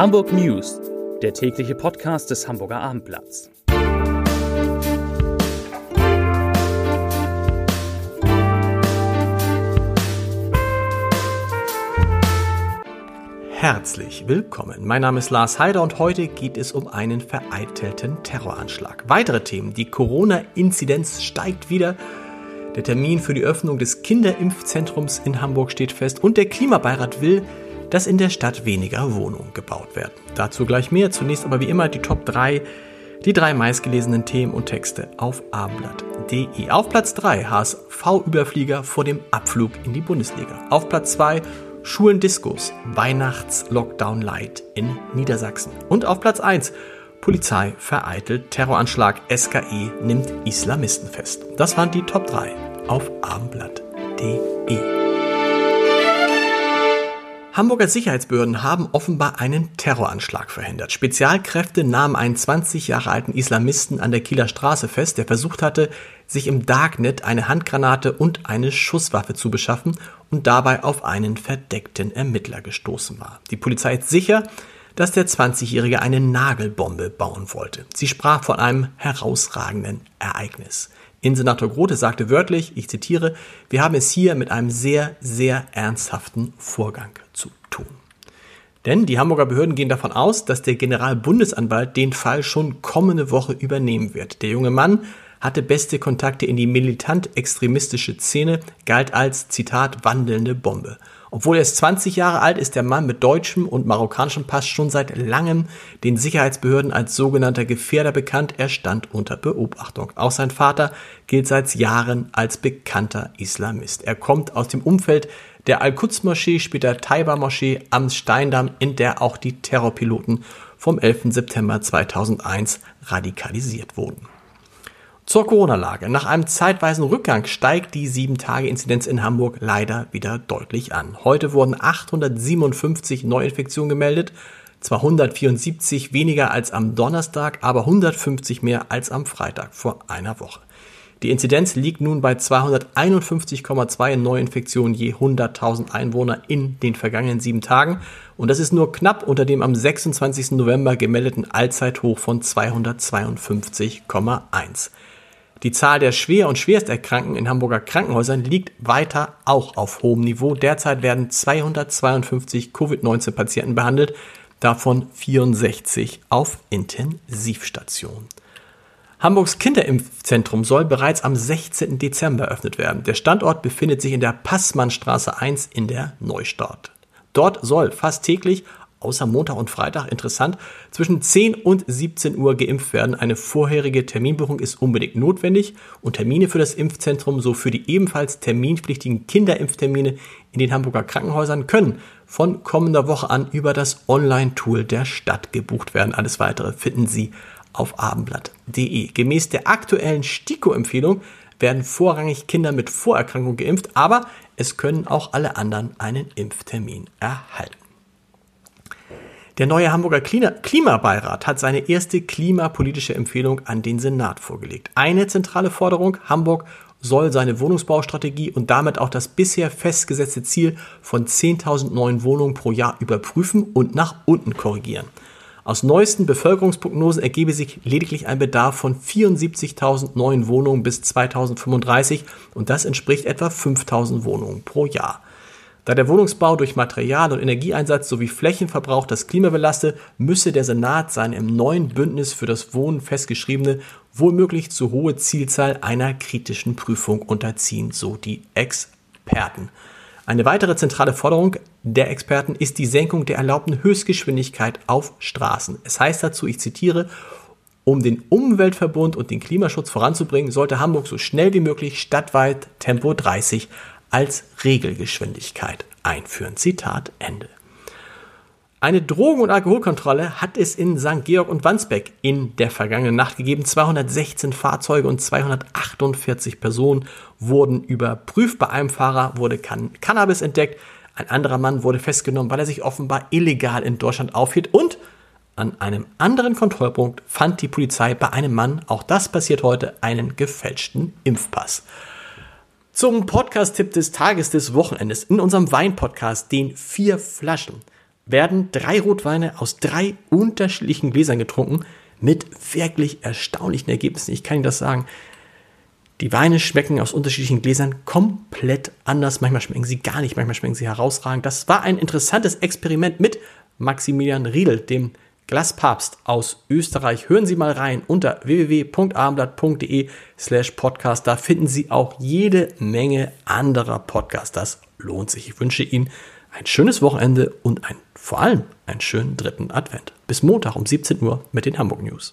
Hamburg News, der tägliche Podcast des Hamburger Abendblatts. Herzlich willkommen. Mein Name ist Lars Heider und heute geht es um einen vereitelten Terroranschlag. Weitere Themen. Die Corona-Inzidenz steigt wieder. Der Termin für die Öffnung des Kinderimpfzentrums in Hamburg steht fest und der Klimabeirat will, dass in der Stadt weniger Wohnungen gebaut werden. Dazu gleich mehr. Zunächst aber wie immer die Top 3, die drei meistgelesenen Themen und Texte auf abendblatt.de. Auf Platz 3 HSV-Überflieger vor dem Abflug in die Bundesliga. Auf Platz 2 Schulen Diskos, Weihnachts-Lockdown Light in Niedersachsen. Und auf Platz 1 Polizei vereitelt Terroranschlag, SKE nimmt Islamisten fest. Das waren die Top 3 auf abendblatt.de. Hamburger Sicherheitsbehörden haben offenbar einen Terroranschlag verhindert. Spezialkräfte nahmen einen 20 Jahre alten Islamisten an der Kieler Straße fest, der versucht hatte, sich im Darknet eine Handgranate und eine Schusswaffe zu beschaffen und dabei auf einen verdeckten Ermittler gestoßen war. Die Polizei ist sicher, dass der 20-Jährige eine Nagelbombe bauen wollte. Sie sprach von einem herausragenden Ereignis. Innensenator Grote sagte wörtlich, ich zitiere, wir haben es hier mit einem sehr, sehr ernsthaften Vorgang zu tun. Denn die Hamburger Behörden gehen davon aus, dass der Generalbundesanwalt den Fall schon kommende Woche übernehmen wird. Der junge Mann hatte beste Kontakte in die militant-extremistische Szene, galt als, Zitat, wandelnde Bombe. Obwohl er erst 20 Jahre alt ist, der Mann mit deutschem und marokkanischem Pass schon seit langem den Sicherheitsbehörden als sogenannter Gefährder bekannt. Er stand unter Beobachtung. Auch sein Vater gilt seit Jahren als bekannter Islamist. Er kommt aus dem Umfeld der Al-Quds-Moschee, später Taiba-Moschee am Steindamm, in der auch die Terrorpiloten vom 11. September 2001 radikalisiert wurden. Zur Corona-Lage. Nach einem zeitweisen Rückgang steigt die 7-Tage-Inzidenz in Hamburg leider wieder deutlich an. Heute wurden 857 Neuinfektionen gemeldet, zwar 174 weniger als am Donnerstag, aber 150 mehr als am Freitag vor einer Woche. Die Inzidenz liegt nun bei 251,2 Neuinfektionen je 100.000 Einwohner in den vergangenen sieben Tagen. Und das ist nur knapp unter dem am 26. November gemeldeten Allzeithoch von 252,1. Die Zahl der schwer und schwersterkrankten in Hamburger Krankenhäusern liegt weiter auch auf hohem Niveau. Derzeit werden 252 Covid-19-Patienten behandelt, davon 64 auf Intensivstationen. Hamburgs Kinderimpfzentrum soll bereits am 16. Dezember eröffnet werden. Der Standort befindet sich in der Passmannstraße 1 in der Neustadt. Dort soll fast täglich außer Montag und Freitag interessant, zwischen 10 und 17 Uhr geimpft werden. Eine vorherige Terminbuchung ist unbedingt notwendig und Termine für das Impfzentrum so für die ebenfalls terminpflichtigen Kinderimpftermine in den Hamburger Krankenhäusern können von kommender Woche an über das Online-Tool der Stadt gebucht werden. Alles weitere finden Sie auf abendblatt.de. Gemäß der aktuellen STIKO-Empfehlung werden vorrangig Kinder mit Vorerkrankung geimpft, aber es können auch alle anderen einen Impftermin erhalten. Der neue Hamburger Klimabeirat hat seine erste klimapolitische Empfehlung an den Senat vorgelegt. Eine zentrale Forderung, Hamburg soll seine Wohnungsbaustrategie und damit auch das bisher festgesetzte Ziel von 10.000 neuen Wohnungen pro Jahr überprüfen und nach unten korrigieren. Aus neuesten Bevölkerungsprognosen ergebe sich lediglich ein Bedarf von 74.000 neuen Wohnungen bis 2035 und das entspricht etwa 5.000 Wohnungen pro Jahr. Da der Wohnungsbau durch Material- und Energieeinsatz sowie Flächenverbrauch das Klima belaste, müsse der Senat seine im neuen Bündnis für das Wohnen festgeschriebene, wohlmöglich zu hohe Zielzahl einer kritischen Prüfung unterziehen, so die Experten. Eine weitere zentrale Forderung der Experten ist die Senkung der erlaubten Höchstgeschwindigkeit auf Straßen. Es heißt dazu, ich zitiere, um den Umweltverbund und den Klimaschutz voranzubringen, sollte Hamburg so schnell wie möglich stadtweit Tempo 30 als Regelgeschwindigkeit einführen. Zitat Ende. Eine Drogen- und Alkoholkontrolle hat es in St. Georg und Wandsbeck in der vergangenen Nacht gegeben. 216 Fahrzeuge und 248 Personen wurden überprüft. Bei einem Fahrer wurde Can Cannabis entdeckt. Ein anderer Mann wurde festgenommen, weil er sich offenbar illegal in Deutschland aufhielt. Und an einem anderen Kontrollpunkt fand die Polizei bei einem Mann, auch das passiert heute, einen gefälschten Impfpass. Zum Podcast-Tipp des Tages des Wochenendes in unserem Wein-Podcast, den vier Flaschen werden drei Rotweine aus drei unterschiedlichen Gläsern getrunken mit wirklich erstaunlichen Ergebnissen. Ich kann Ihnen das sagen. Die Weine schmecken aus unterschiedlichen Gläsern komplett anders. Manchmal schmecken sie gar nicht, manchmal schmecken sie herausragend. Das war ein interessantes Experiment mit Maximilian Riedel, dem Glaspapst aus Österreich. Hören Sie mal rein unter www.abendblatt.de slash podcast. Da finden Sie auch jede Menge anderer Podcasts. Das lohnt sich. Ich wünsche Ihnen ein schönes Wochenende und ein, vor allem einen schönen dritten Advent. Bis Montag um 17 Uhr mit den Hamburg News.